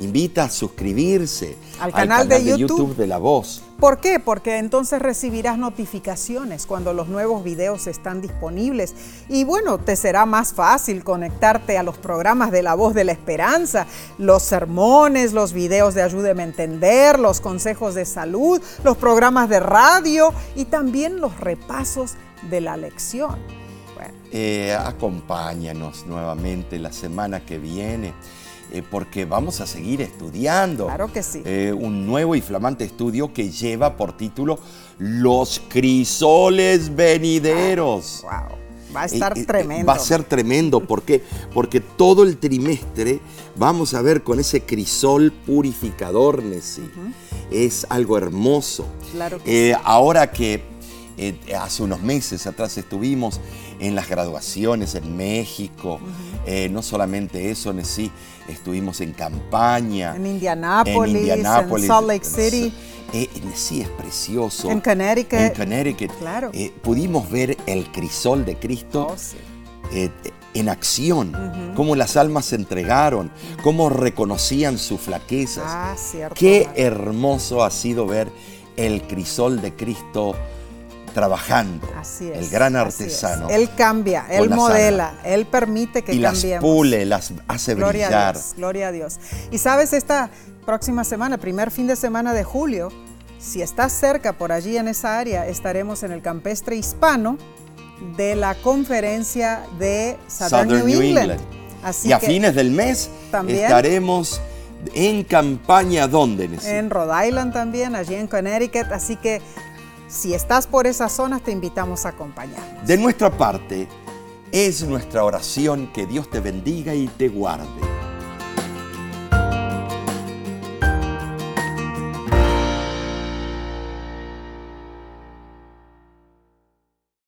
Invita a suscribirse al canal, de, YouTube. de La Voz. ¿Por qué? Porque entonces recibirás notificaciones cuando los nuevos videos están disponibles. Y bueno, te será más fácil conectarte a los programas de La Voz de la Esperanza, los sermones, los videos de Ayúdeme a Entender, los consejos de salud, los programas de radio y también los repasos de la lección. Eh, acompáñanos nuevamente la semana que viene. Eh, porque vamos a seguir estudiando. Claro que sí. Eh, un nuevo y flamante estudio que lleva por título Los crisoles venideros. wow. Va a estar tremendo. Va a ser tremendo. ¿Por qué? Porque todo el trimestre vamos a ver con ese crisol purificador, Nessie. Es algo hermoso. Claro que sí. Ahora que hace unos meses atrás estuvimos en las graduaciones en México. Eh, no solamente eso, sí, estuvimos en campaña. En Indianápolis, en, Salt Lake City. Eh, sí, es precioso. En Connecticut. En Connecticut. Claro. Eh, pudimos ver el crisol de Cristo. Oh, sí. en acción, cómo las almas se entregaron, cómo reconocían sus flaquezas. Ah, cierto. Qué hermoso ha sido ver el crisol de Cristo trabajando. Así es, el gran artesano. Él cambia, él modela, él permite que y cambiemos. Y las pule, las hace gloria brillar. A Dios, gloria a Dios. Y sabes, esta próxima semana, primer fin de semana de julio, si estás cerca por allí en esa área, estaremos en el campestre hispano de la conferencia de Southern, New, England. y a fines del mes estaremos en campaña, ¿dónde? En Rhode Island también, allí en Connecticut. Así que si estás por esas zonas, te invitamos a acompañarnos. De nuestra parte, es nuestra oración que Dios te bendiga y te guarde.